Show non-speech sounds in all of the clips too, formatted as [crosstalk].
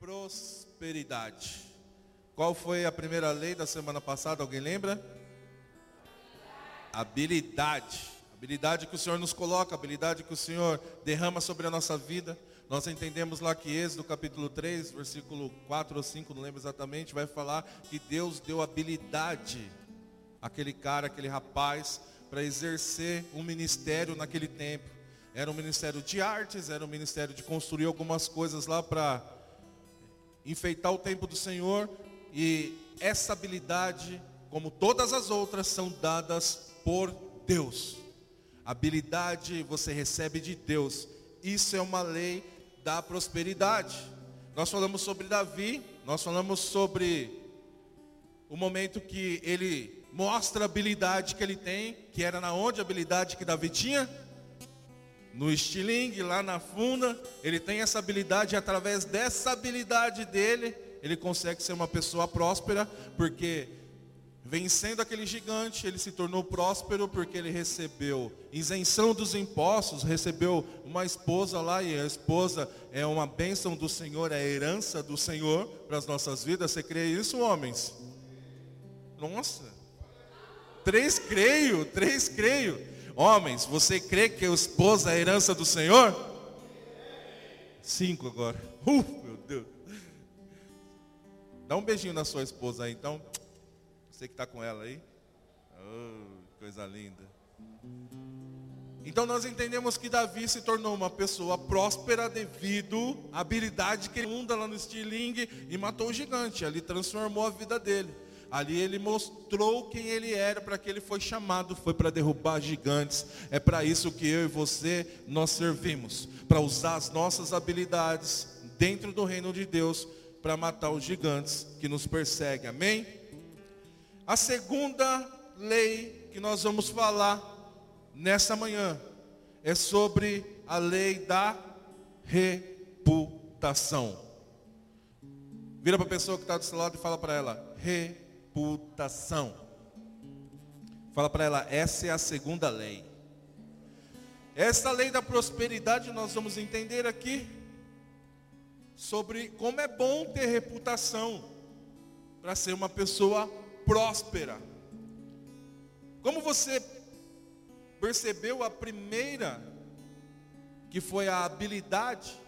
prosperidade. Qual foi a primeira lei da semana passada? Alguém lembra? Habilidade. Habilidade que o Senhor nos coloca, habilidade que o Senhor derrama sobre a nossa vida. Nós entendemos lá que Êxodo capítulo 3, versículo 4 ou 5, não lembro exatamente, vai falar que Deus deu habilidade àquele cara, aquele rapaz, para exercer um ministério naquele tempo. Era um ministério de artes, era um ministério de construir algumas coisas lá para enfeitar o tempo do Senhor. E essa habilidade, como todas as outras, são dadas por Deus. Habilidade você recebe de Deus. Isso é uma lei da prosperidade. Nós falamos sobre Davi, nós falamos sobre o momento que ele mostra a habilidade que ele tem, que era na onde a habilidade que Davi tinha? No estilingue, lá na funda, ele tem essa habilidade e através dessa habilidade dele, ele consegue ser uma pessoa próspera, porque vencendo aquele gigante, ele se tornou próspero porque ele recebeu isenção dos impostos, recebeu uma esposa lá e a esposa é uma bênção do Senhor, é herança do Senhor para as nossas vidas. Você crê isso, homens? Nossa. Três creio, três creio. Homens, você crê que esposa é a herança do Senhor? Cinco agora. Uh, meu Deus. Dá um beijinho na sua esposa aí, então. Você que está com ela aí. Oh, coisa linda. Então nós entendemos que Davi se tornou uma pessoa próspera devido à habilidade que ele unda lá no estilingue e matou o gigante. Ali transformou a vida dele. Ali ele mostrou quem ele era, para que ele foi chamado, foi para derrubar gigantes. É para isso que eu e você nós servimos, para usar as nossas habilidades dentro do reino de Deus para matar os gigantes que nos perseguem. Amém? A segunda lei que nós vamos falar nessa manhã é sobre a lei da reputação. Vira para a pessoa que está do seu lado e fala para ela: reputação. Fala para ela: essa é a segunda lei. Essa lei da prosperidade nós vamos entender aqui sobre como é bom ter reputação para ser uma pessoa próspera. Como você percebeu a primeira, que foi a habilidade,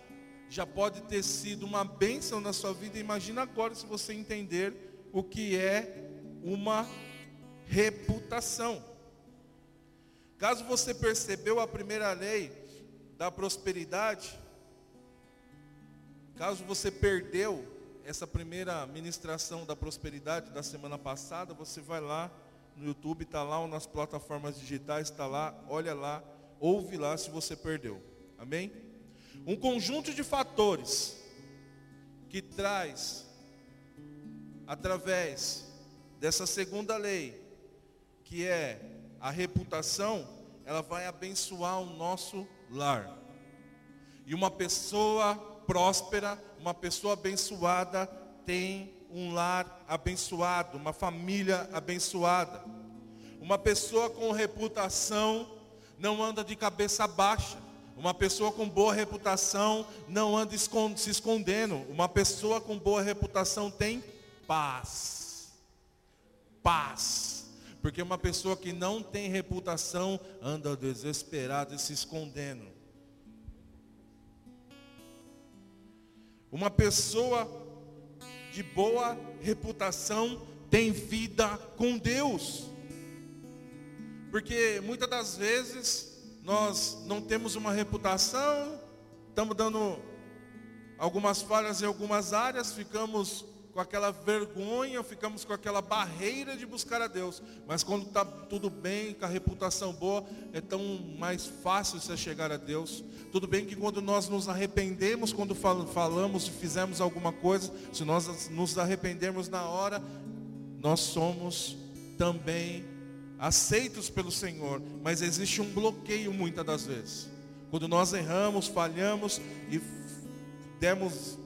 já pode ter sido uma bênção na sua vida. Imagina agora se você entender o que é uma reputação. Caso você percebeu a primeira lei da prosperidade, caso você perdeu essa primeira ministração da prosperidade da semana passada, você vai lá no YouTube, está lá ou nas plataformas digitais, está lá, olha lá, ouve lá se você perdeu. Amém? Um conjunto de fatores que traz, através dessa segunda lei, que é a reputação, ela vai abençoar o nosso lar. E uma pessoa próspera, uma pessoa abençoada tem um lar abençoado, uma família abençoada. Uma pessoa com reputação não anda de cabeça baixa. Uma pessoa com boa reputação não anda se escondendo. Uma pessoa com boa reputação tem paz. Paz. Porque uma pessoa que não tem reputação anda desesperada e se escondendo. Uma pessoa de boa reputação tem vida com Deus. Porque muitas das vezes nós não temos uma reputação, estamos dando algumas falhas em algumas áreas, ficamos com aquela vergonha, ficamos com aquela barreira de buscar a Deus. Mas quando está tudo bem, com a reputação boa, é tão mais fácil você chegar a Deus. Tudo bem que quando nós nos arrependemos, quando falamos e fizemos alguma coisa, se nós nos arrependermos na hora, nós somos também aceitos pelo Senhor. Mas existe um bloqueio muitas das vezes. Quando nós erramos, falhamos e demos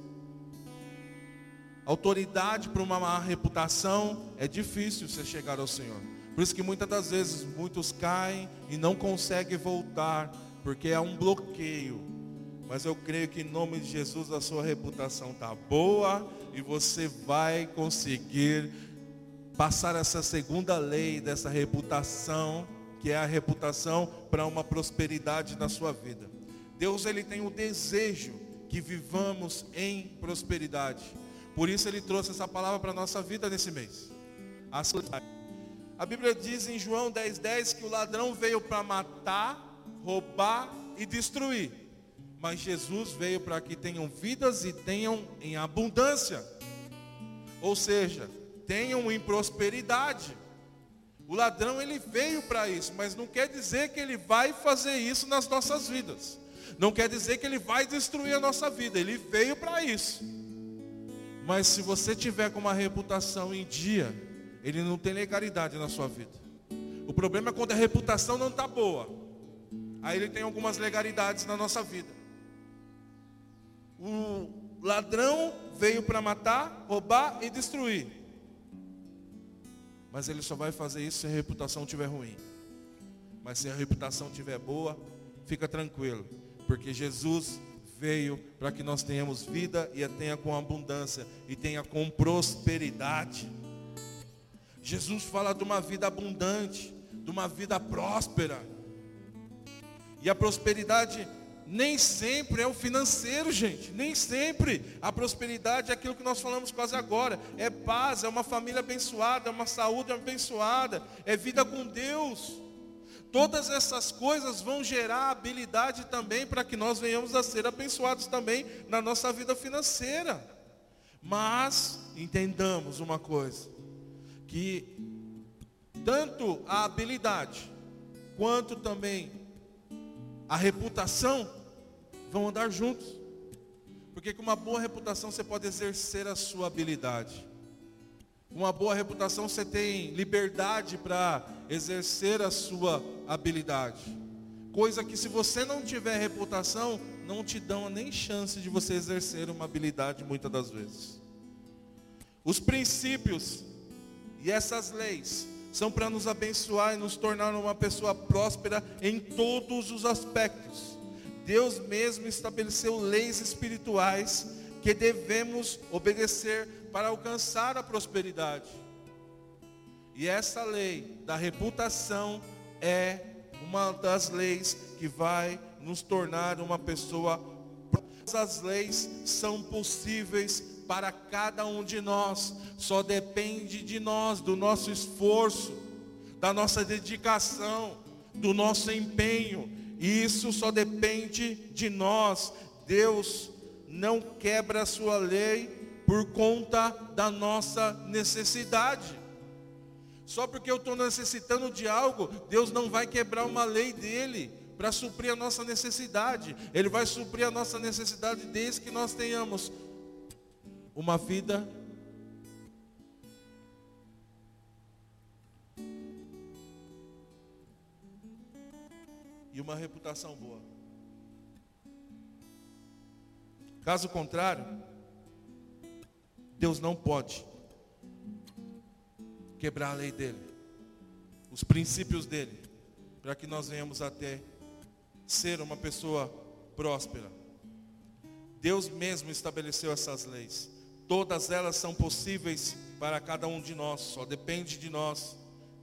autoridade para uma má reputação, é difícil você chegar ao Senhor. Por isso que muitas das vezes muitos caem e não conseguem voltar, porque há um bloqueio Mas eu creio que em nome de Jesus a sua reputação está boa e você vai conseguir passar essa segunda lei dessa reputação, que é a reputação para uma prosperidade na sua vida. Deus ele tem o desejo que vivamos em prosperidade. Por isso ele trouxe essa palavra para a nossa vida nesse mês. A Bíblia diz em João 10,10 10 que o ladrão veio para matar, roubar e destruir. Mas Jesus veio para que tenham vidas e tenham em abundância. Ou seja, tenham em prosperidade. O ladrão ele veio para isso, mas não quer dizer que ele vai fazer isso nas nossas vidas. Não quer dizer que ele vai destruir a nossa vida. Ele veio para isso. Mas se você tiver com uma reputação em dia, ele não tem legalidade na sua vida. O problema é quando a reputação não está boa. Aí ele tem algumas legalidades na nossa vida. O ladrão veio para matar, roubar e destruir. Mas ele só vai fazer isso se a reputação estiver ruim. Mas se a reputação estiver boa, fica tranquilo. Porque Jesus veio para que nós tenhamos vida e a tenha com abundância e tenha com prosperidade. Jesus fala de uma vida abundante, de uma vida próspera. E a prosperidade nem sempre é o financeiro, gente. Nem sempre. A prosperidade é aquilo que nós falamos quase agora. É paz, é uma família abençoada, é uma saúde abençoada, é vida com Deus. Todas essas coisas vão gerar habilidade também para que nós venhamos a ser abençoados também na nossa vida financeira. Mas entendamos uma coisa que tanto a habilidade quanto também a reputação vão andar juntos. Porque com uma boa reputação você pode exercer a sua habilidade. Uma boa reputação você tem liberdade para exercer a sua habilidade. Coisa que se você não tiver reputação, não te dão nem chance de você exercer uma habilidade muitas das vezes. Os princípios e essas leis são para nos abençoar e nos tornar uma pessoa próspera em todos os aspectos. Deus mesmo estabeleceu leis espirituais que devemos obedecer para alcançar a prosperidade. E essa lei da reputação é uma das leis que vai nos tornar uma pessoa. As leis são possíveis para cada um de nós. Só depende de nós, do nosso esforço, da nossa dedicação, do nosso empenho. Isso só depende de nós. Deus não quebra a sua lei por conta da nossa necessidade. Só porque eu estou necessitando de algo, Deus não vai quebrar uma lei dele para suprir a nossa necessidade. Ele vai suprir a nossa necessidade desde que nós tenhamos uma vida e uma reputação boa. Caso contrário, Deus não pode quebrar a lei dele, os princípios dele, para que nós venhamos até ser uma pessoa próspera. Deus mesmo estabeleceu essas leis. Todas elas são possíveis para cada um de nós, só depende de nós.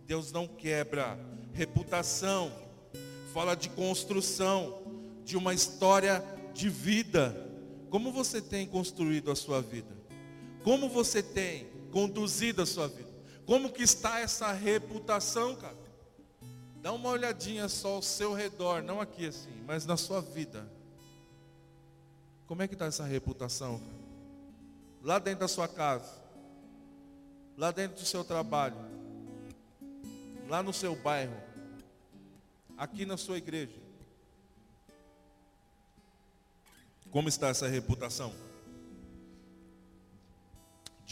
Deus não quebra. Reputação, fala de construção, de uma história de vida. Como você tem construído a sua vida? Como você tem conduzido a sua vida? Como que está essa reputação, cara? Dá uma olhadinha só ao seu redor, não aqui assim, mas na sua vida. Como é que está essa reputação, cara? lá dentro da sua casa, lá dentro do seu trabalho, lá no seu bairro, aqui na sua igreja. Como está essa reputação?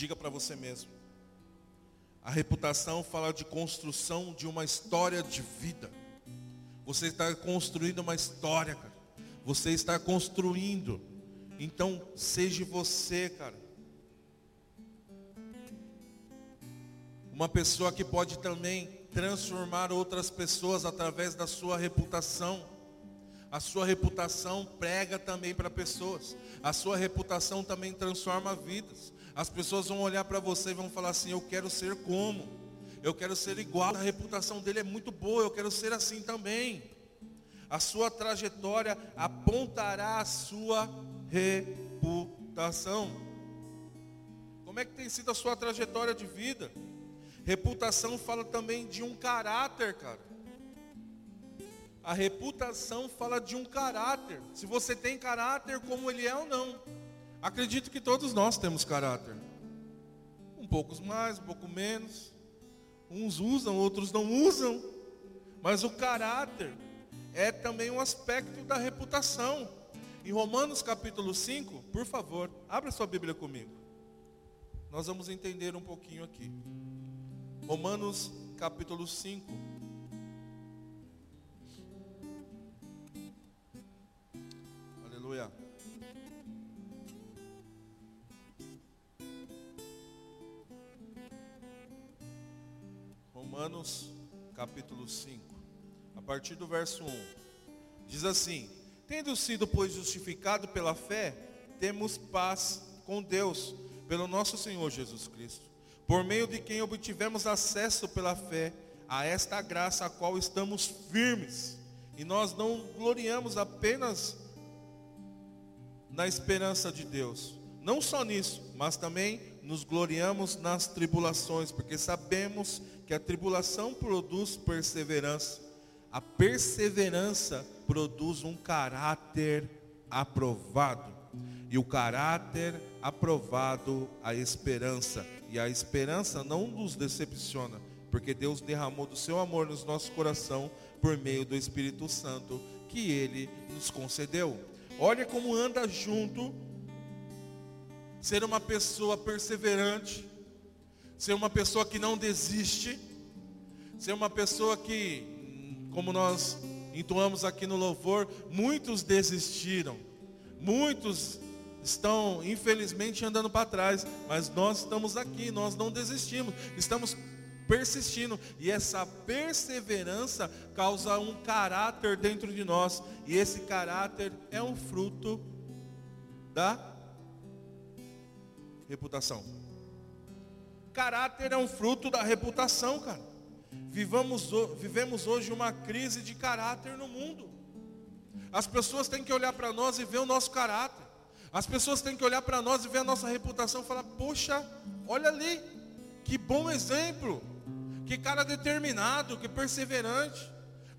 Diga para você mesmo. A reputação fala de construção de uma história de vida. Você está construindo uma história, cara. Você está construindo. Então, seja você, cara. Uma pessoa que pode também transformar outras pessoas através da sua reputação. A sua reputação prega também para pessoas. A sua reputação também transforma vidas. As pessoas vão olhar para você e vão falar assim: Eu quero ser como? Eu quero ser igual. A reputação dele é muito boa. Eu quero ser assim também. A sua trajetória apontará a sua reputação. Como é que tem sido a sua trajetória de vida? Reputação fala também de um caráter, cara. A reputação fala de um caráter. Se você tem caráter, como ele é ou não. Acredito que todos nós temos caráter. Um pouco mais, um pouco menos. Uns usam, outros não usam. Mas o caráter é também um aspecto da reputação. Em Romanos capítulo 5, por favor, abra sua Bíblia comigo. Nós vamos entender um pouquinho aqui. Romanos capítulo 5. Aleluia. Romanos capítulo 5, a partir do verso 1, diz assim: Tendo sido, pois, justificado pela fé, temos paz com Deus, pelo nosso Senhor Jesus Cristo, por meio de quem obtivemos acesso pela fé a esta graça a qual estamos firmes, e nós não gloriamos apenas na esperança de Deus. Não só nisso, mas também nos gloriamos nas tribulações, porque sabemos que a tribulação produz perseverança. A perseverança produz um caráter aprovado. E o caráter aprovado, a esperança. E a esperança não nos decepciona, porque Deus derramou do seu amor nos nossos coração por meio do Espírito Santo que ele nos concedeu. Olha como anda junto. Ser uma pessoa perseverante. Ser uma pessoa que não desiste. Ser uma pessoa que, como nós entoamos aqui no louvor, muitos desistiram. Muitos estão, infelizmente, andando para trás. Mas nós estamos aqui, nós não desistimos. Estamos persistindo. E essa perseverança causa um caráter dentro de nós. E esse caráter é um fruto da reputação. Caráter é um fruto da reputação, cara. Vivamos, vivemos hoje uma crise de caráter no mundo. As pessoas têm que olhar para nós e ver o nosso caráter. As pessoas têm que olhar para nós e ver a nossa reputação e falar: Poxa, olha ali, que bom exemplo que cara determinado, que perseverante.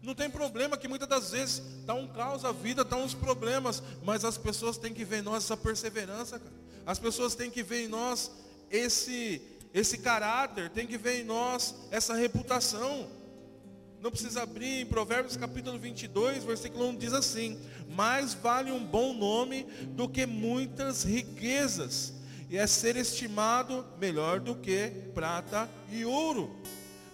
Não tem problema que muitas das vezes está um caos a vida, está uns problemas, mas as pessoas têm que ver em nós essa perseverança, cara. As pessoas têm que ver em nós esse esse caráter, tem que ver em nós essa reputação. Não precisa abrir em Provérbios capítulo 22, versículo 1 diz assim: "Mais vale um bom nome do que muitas riquezas, e é ser estimado melhor do que prata e ouro."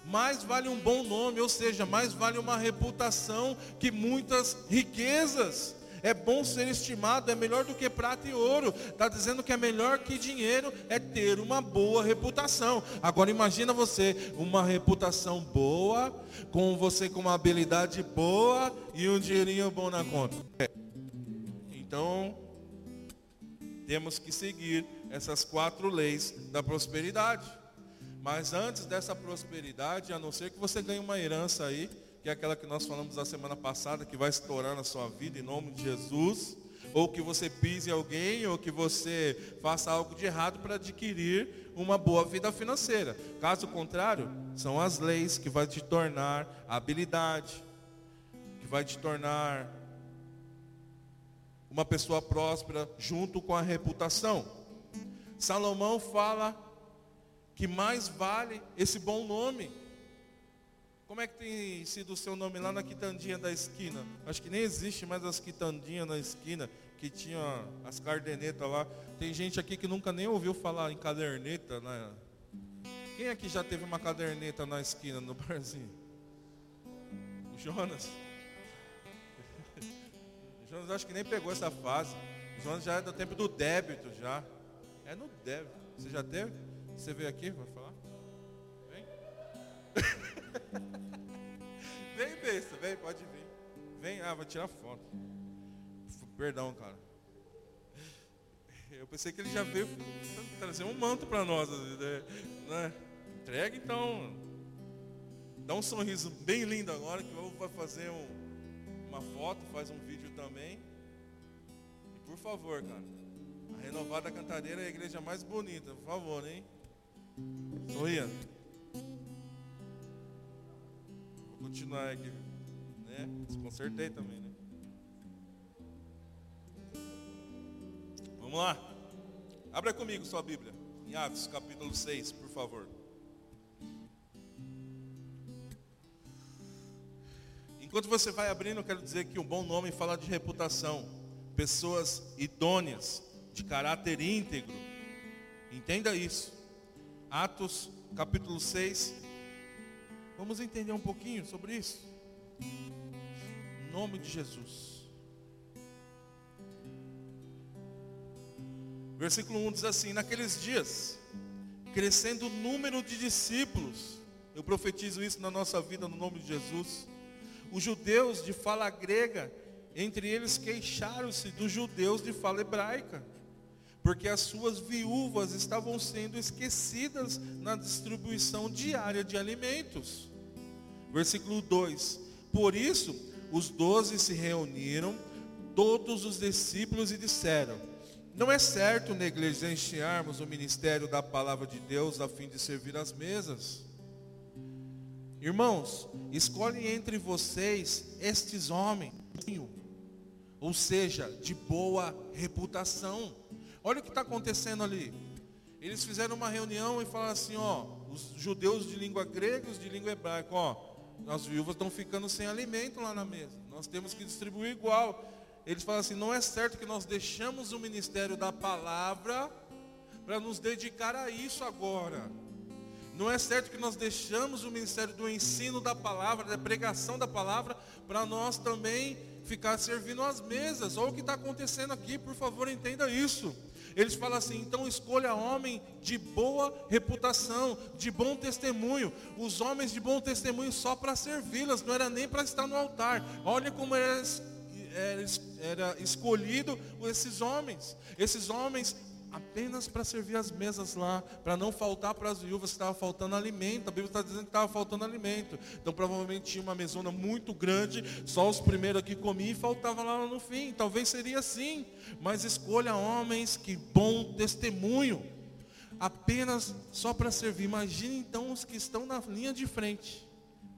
mais vale um bom nome, ou seja, mais vale uma reputação que muitas riquezas. É bom ser estimado, é melhor do que prata e ouro. Está dizendo que é melhor que dinheiro é ter uma boa reputação. Agora imagina você, uma reputação boa, com você com uma habilidade boa e um dinheirinho bom na conta. Então, temos que seguir essas quatro leis da prosperidade. Mas antes dessa prosperidade, a não ser que você ganhe uma herança aí, que é aquela que nós falamos a semana passada, que vai estourar na sua vida em nome de Jesus, ou que você pise alguém, ou que você faça algo de errado para adquirir uma boa vida financeira. Caso contrário, são as leis que vai te tornar habilidade, que vai te tornar uma pessoa próspera junto com a reputação. Salomão fala que mais vale esse bom nome. Como é que tem sido o seu nome lá na quitandinha da esquina? Acho que nem existe mais as quitandinhas na esquina, que tinha as cardenetas lá. Tem gente aqui que nunca nem ouviu falar em caderneta. Né? Quem aqui já teve uma caderneta na esquina, no [laughs] barzinho? O Jonas? [laughs] O Jonas acho que nem pegou essa fase. O Jonas já é do tempo do débito já. É no débito. Você já teve? Você veio aqui, vai falar? Vem. besta, vem, pode vir. Vem, ah, vai tirar foto. Perdão, cara. Eu pensei que ele já veio trazer um manto para nós. Né? né? Entrega então. Dá um sorriso bem lindo agora, que vou fazer um, uma foto, faz um vídeo também. E por favor, cara. A renovada cantadeira é a igreja mais bonita, por favor, hein? Sorria. Continuar aqui. Né? Desconcertei também, né? Vamos lá. Abra comigo sua Bíblia. Em Atos, capítulo 6, por favor. Enquanto você vai abrindo, eu quero dizer que um bom nome fala de reputação. Pessoas idôneas, de caráter íntegro. Entenda isso. Atos, capítulo 6. Vamos entender um pouquinho sobre isso. Em nome de Jesus. Versículo 1 diz assim: Naqueles dias, crescendo o número de discípulos, eu profetizo isso na nossa vida no nome de Jesus. Os judeus de fala grega, entre eles queixaram-se dos judeus de fala hebraica, porque as suas viúvas estavam sendo esquecidas na distribuição diária de alimentos. Versículo 2: Por isso, os doze se reuniram, todos os discípulos, e disseram: não é certo negligenciarmos o ministério da palavra de Deus a fim de servir as mesas. Irmãos, escolhe entre vocês estes homens, ou seja, de boa reputação. Olha o que está acontecendo ali. Eles fizeram uma reunião e falaram assim, ó, os judeus de língua grega, os de língua hebraica, ó, as viúvas estão ficando sem alimento lá na mesa. Nós temos que distribuir igual eles falam assim: não é certo que nós deixamos o ministério da palavra para nos dedicar a isso agora. Não é certo que nós deixamos o ministério do ensino da palavra, da pregação da palavra, para nós também ficar servindo as mesas. Olha o que está acontecendo aqui, por favor, entenda isso. Eles falam assim, então escolha homem de boa reputação, de bom testemunho. Os homens de bom testemunho só para servi-las, não era nem para estar no altar. Olha como eles era, era escolhido esses homens. Esses homens apenas para servir as mesas lá, para não faltar para as viúvas que estava faltando alimento. A Bíblia está dizendo que estava faltando alimento. Então provavelmente tinha uma mesona muito grande, só os primeiros aqui comiam e faltava lá no fim. Talvez seria assim, mas escolha homens que bom testemunho, apenas só para servir. Imagine então os que estão na linha de frente,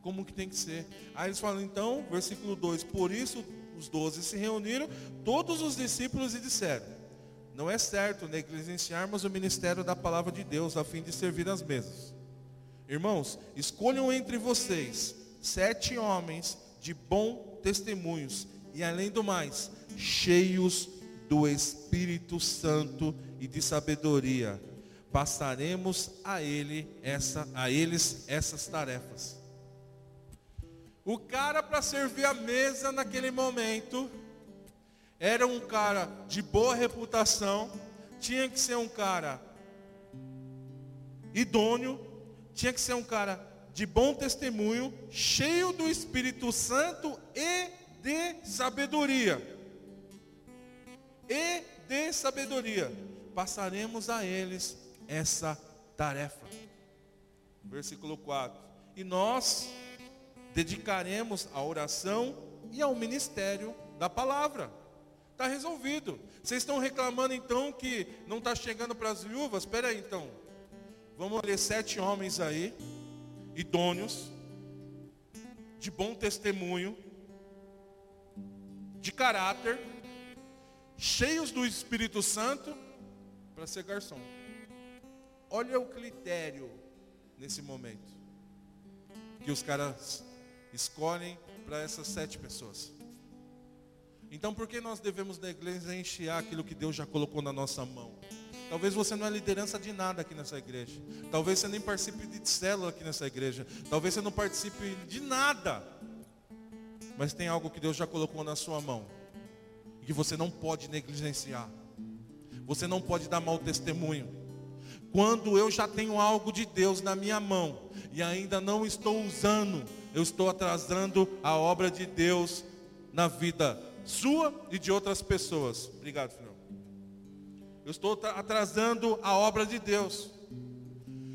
como que tem que ser. Aí eles falam então, versículo 2, por isso os doze se reuniram, todos os discípulos, e disseram: Não é certo negligenciarmos o ministério da palavra de Deus a fim de servir as mesas. Irmãos, escolham entre vocês sete homens de bom testemunhos e, além do mais, cheios do Espírito Santo e de sabedoria. Passaremos a ele essa a eles essas tarefas. O cara para servir a mesa naquele momento era um cara de boa reputação, tinha que ser um cara idôneo, tinha que ser um cara de bom testemunho, cheio do Espírito Santo e de sabedoria. E de sabedoria. Passaremos a eles essa tarefa. Versículo 4. E nós dedicaremos à oração e ao ministério da palavra. Está resolvido. Vocês estão reclamando então que não está chegando para as viúvas? Espera aí então. Vamos ler sete homens aí, idôneos, de bom testemunho, de caráter, cheios do Espírito Santo, para ser garçom. Olha o critério nesse momento que os caras escolhem para essas sete pessoas. Então por que nós devemos negligenciar aquilo que Deus já colocou na nossa mão? Talvez você não é liderança de nada aqui nessa igreja. Talvez você nem participe de célula aqui nessa igreja. Talvez você não participe de nada. Mas tem algo que Deus já colocou na sua mão. E que você não pode negligenciar. Você não pode dar mau testemunho. Quando eu já tenho algo de Deus na minha mão e ainda não estou usando, eu estou atrasando a obra de Deus na vida sua e de outras pessoas. Obrigado. Eu estou atrasando a obra de Deus.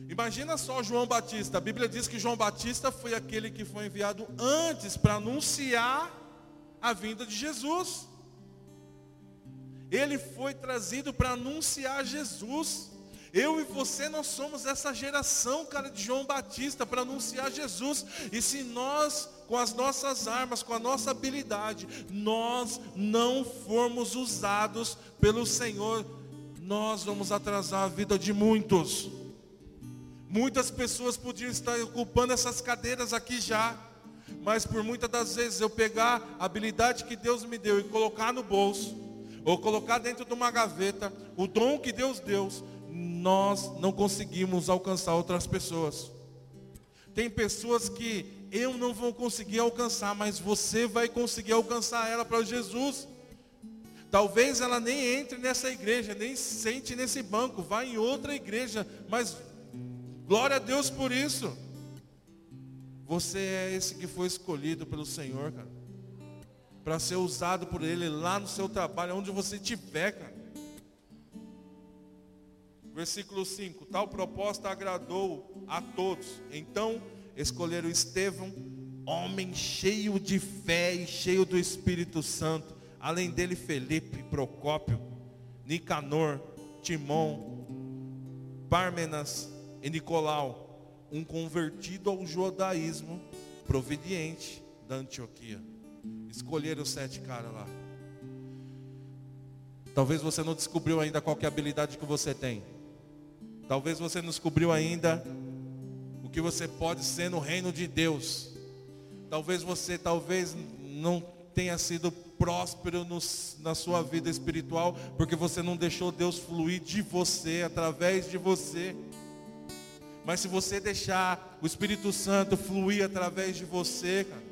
Imagina só João Batista. A Bíblia diz que João Batista foi aquele que foi enviado antes para anunciar a vinda de Jesus. Ele foi trazido para anunciar Jesus. Eu e você, nós somos essa geração, cara, de João Batista para anunciar Jesus. E se nós, com as nossas armas, com a nossa habilidade, nós não formos usados pelo Senhor, nós vamos atrasar a vida de muitos. Muitas pessoas podiam estar ocupando essas cadeiras aqui já, mas por muitas das vezes eu pegar a habilidade que Deus me deu e colocar no bolso, ou colocar dentro de uma gaveta, o dom que Deus deu, nós não conseguimos alcançar outras pessoas. Tem pessoas que eu não vou conseguir alcançar, mas você vai conseguir alcançar ela para Jesus. Talvez ela nem entre nessa igreja, nem sente nesse banco, vá em outra igreja, mas glória a Deus por isso. Você é esse que foi escolhido pelo Senhor, cara, para ser usado por Ele lá no seu trabalho, onde você estiver, cara. Versículo 5: Tal proposta agradou a todos. Então escolheram Estevão, homem cheio de fé e cheio do Espírito Santo. Além dele, Felipe, Procópio, Nicanor, Timão, Pármenas e Nicolau, um convertido ao judaísmo proveniente da Antioquia. Escolheram os sete caras lá. Talvez você não descobriu ainda qual é a habilidade que você tem. Talvez você não descobriu ainda o que você pode ser no reino de Deus. Talvez você talvez não tenha sido próspero no, na sua vida espiritual, porque você não deixou Deus fluir de você, através de você. Mas se você deixar o Espírito Santo fluir através de você, cara,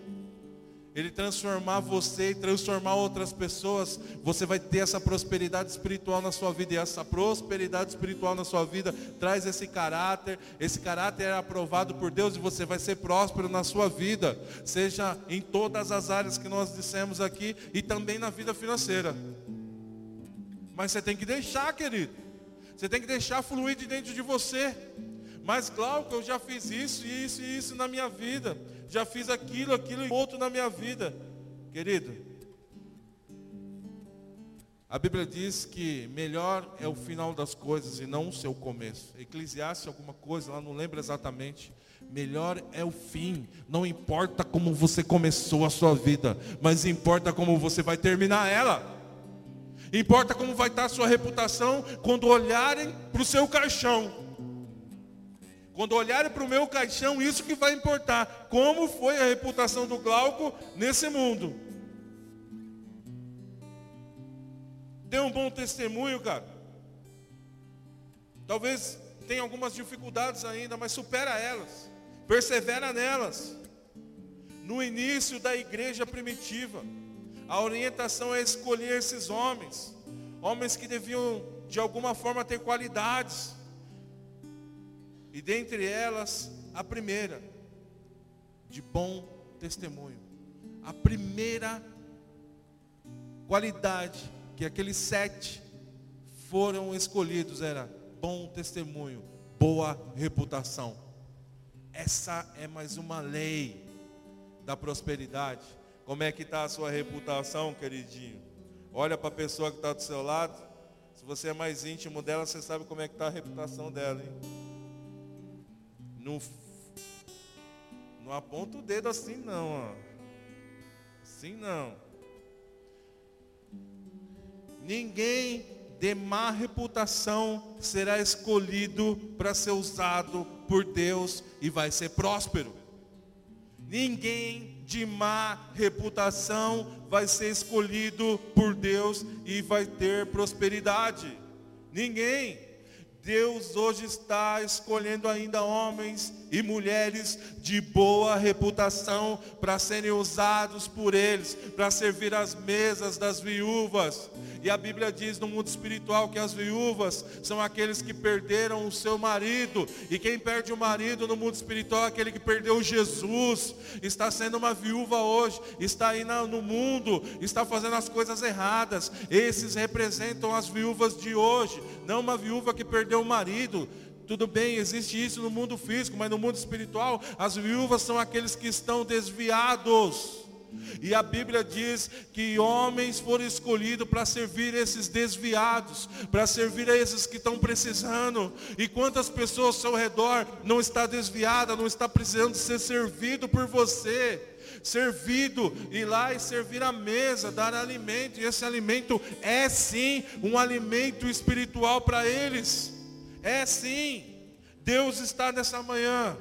ele transformar você e transformar outras pessoas, você vai ter essa prosperidade espiritual na sua vida. E essa prosperidade espiritual na sua vida traz esse caráter. Esse caráter é aprovado por Deus e você vai ser próspero na sua vida, seja em todas as áreas que nós dissemos aqui e também na vida financeira. Mas você tem que deixar, querido. Você tem que deixar fluir de dentro de você. Mas, Glauco, eu já fiz isso, isso e isso na minha vida já fiz aquilo, aquilo e outro na minha vida. Querido, a Bíblia diz que melhor é o final das coisas e não o seu começo. Eclesiastes, alguma coisa lá, não lembro exatamente. Melhor é o fim. Não importa como você começou a sua vida, mas importa como você vai terminar ela. Importa como vai estar a sua reputação quando olharem para o seu caixão quando olharem para o meu caixão, isso que vai importar. Como foi a reputação do Glauco nesse mundo? Tem um bom testemunho, cara. Talvez tenha algumas dificuldades ainda, mas supera elas. Persevera nelas. No início da igreja primitiva, a orientação é escolher esses homens. Homens que deviam, de alguma forma, ter qualidades e dentre elas, a primeira, de bom testemunho. A primeira qualidade que aqueles sete foram escolhidos era bom testemunho, boa reputação. Essa é mais uma lei da prosperidade. Como é que está a sua reputação, queridinho? Olha para a pessoa que está do seu lado. Se você é mais íntimo dela, você sabe como é que está a reputação dela, hein? Não, não aponta o dedo assim não, ó. Assim não. Ninguém de má reputação será escolhido para ser usado por Deus e vai ser próspero. Ninguém de má reputação vai ser escolhido por Deus e vai ter prosperidade. Ninguém. Deus hoje está escolhendo ainda homens e mulheres de boa reputação para serem usados por eles, para servir as mesas das viúvas. E a Bíblia diz no mundo espiritual que as viúvas são aqueles que perderam o seu marido. E quem perde o marido no mundo espiritual é aquele que perdeu Jesus. Está sendo uma viúva hoje, está aí no mundo, está fazendo as coisas erradas. Esses representam as viúvas de hoje, não uma viúva que perdeu o marido. Tudo bem, existe isso no mundo físico, mas no mundo espiritual, as viúvas são aqueles que estão desviados. E a Bíblia diz que homens foram escolhidos para servir esses desviados, para servir a esses que estão precisando. E quantas pessoas ao redor não está desviada, não está precisando ser servido por você? Servido, ir lá e servir a mesa, dar alimento. E esse alimento é sim um alimento espiritual para eles. É sim. Deus está nessa manhã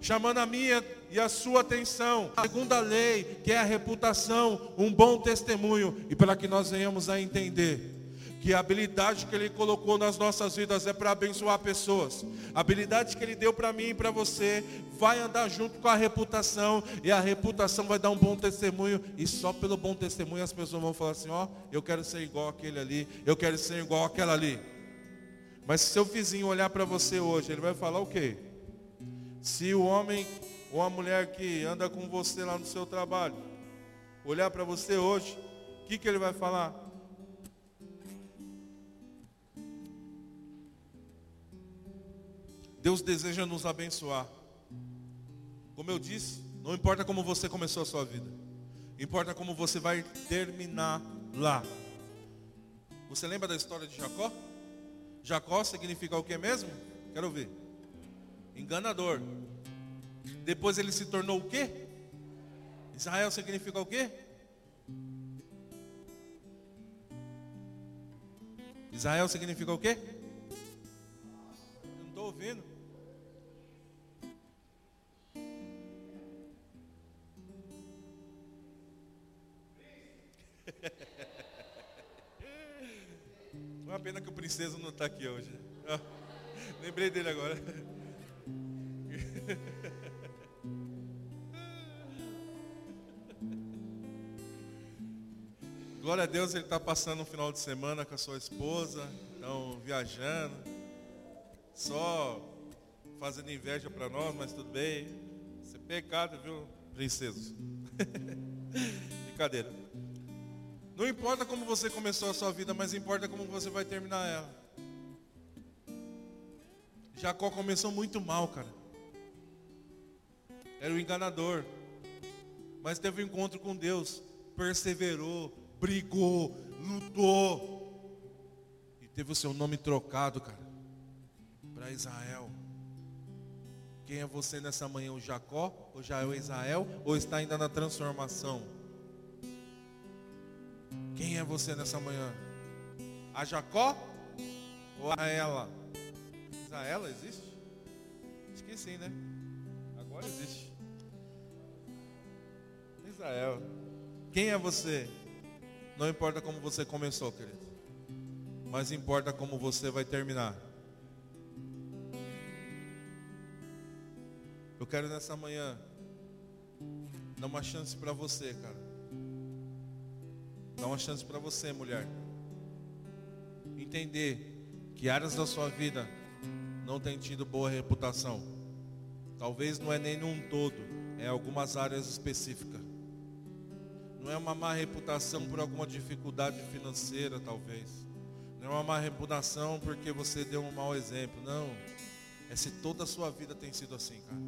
chamando a minha e a sua atenção. A segunda lei, que é a reputação, um bom testemunho, e para que nós venhamos a entender que a habilidade que Ele colocou nas nossas vidas é para abençoar pessoas. A habilidade que Ele deu para mim e para você vai andar junto com a reputação, e a reputação vai dar um bom testemunho, e só pelo bom testemunho as pessoas vão falar assim: ó, eu quero ser igual aquele ali, eu quero ser igual aquela ali. Mas se seu vizinho olhar para você hoje, ele vai falar o quê? Se o homem ou a mulher que anda com você lá no seu trabalho, olhar para você hoje, o que, que ele vai falar? Deus deseja nos abençoar. Como eu disse, não importa como você começou a sua vida, importa como você vai terminar lá. Você lembra da história de Jacó? Jacó significa o que mesmo? Quero ver. Enganador. Depois ele se tornou o quê? Israel significa o quê? Israel significa o quê? Não estou ouvindo. Princesa não está aqui hoje. lembrei dele agora. Glória a Deus, ele está passando um final de semana com a sua esposa, estão viajando, só fazendo inveja para nós, mas tudo bem. Isso é pecado, viu, princesa? [laughs] Brincadeira. Não importa como você começou a sua vida, mas importa como você vai terminar ela. Jacó começou muito mal, cara. Era o enganador. Mas teve um encontro com Deus, perseverou, brigou, lutou e teve o seu nome trocado, cara, para Israel. Quem é você nessa manhã? O Jacó? Ou já é o Israel? Ou está ainda na transformação? Quem é você nessa manhã? A Jacó? Ou a ela? Israel existe? Acho que sim, né? Agora existe. Israel. Quem é você? Não importa como você começou, querido. Mas importa como você vai terminar. Eu quero nessa manhã dar uma chance para você, cara. Dar uma chance para você, mulher. Entender que áreas da sua vida não tem tido boa reputação. Talvez não é nem num todo, é algumas áreas específicas. Não é uma má reputação por alguma dificuldade financeira, talvez. Não é uma má reputação porque você deu um mau exemplo. Não. É se toda a sua vida tem sido assim, cara.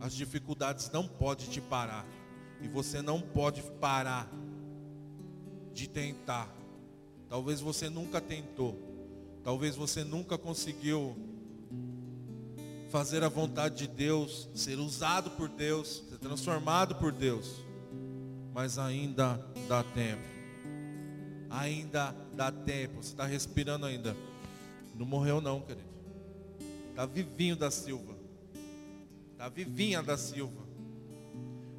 As dificuldades não podem te parar. E você não pode parar de tentar. Talvez você nunca tentou. Talvez você nunca conseguiu fazer a vontade de Deus, ser usado por Deus, ser transformado por Deus mas ainda dá tempo. Ainda dá tempo. Você está respirando ainda. Não morreu não, querido. Está vivinho da Silva. Está vivinha da Silva.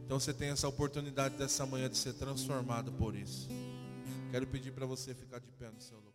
Então você tem essa oportunidade dessa manhã de ser transformado por isso. Quero pedir para você ficar de pé no seu lugar.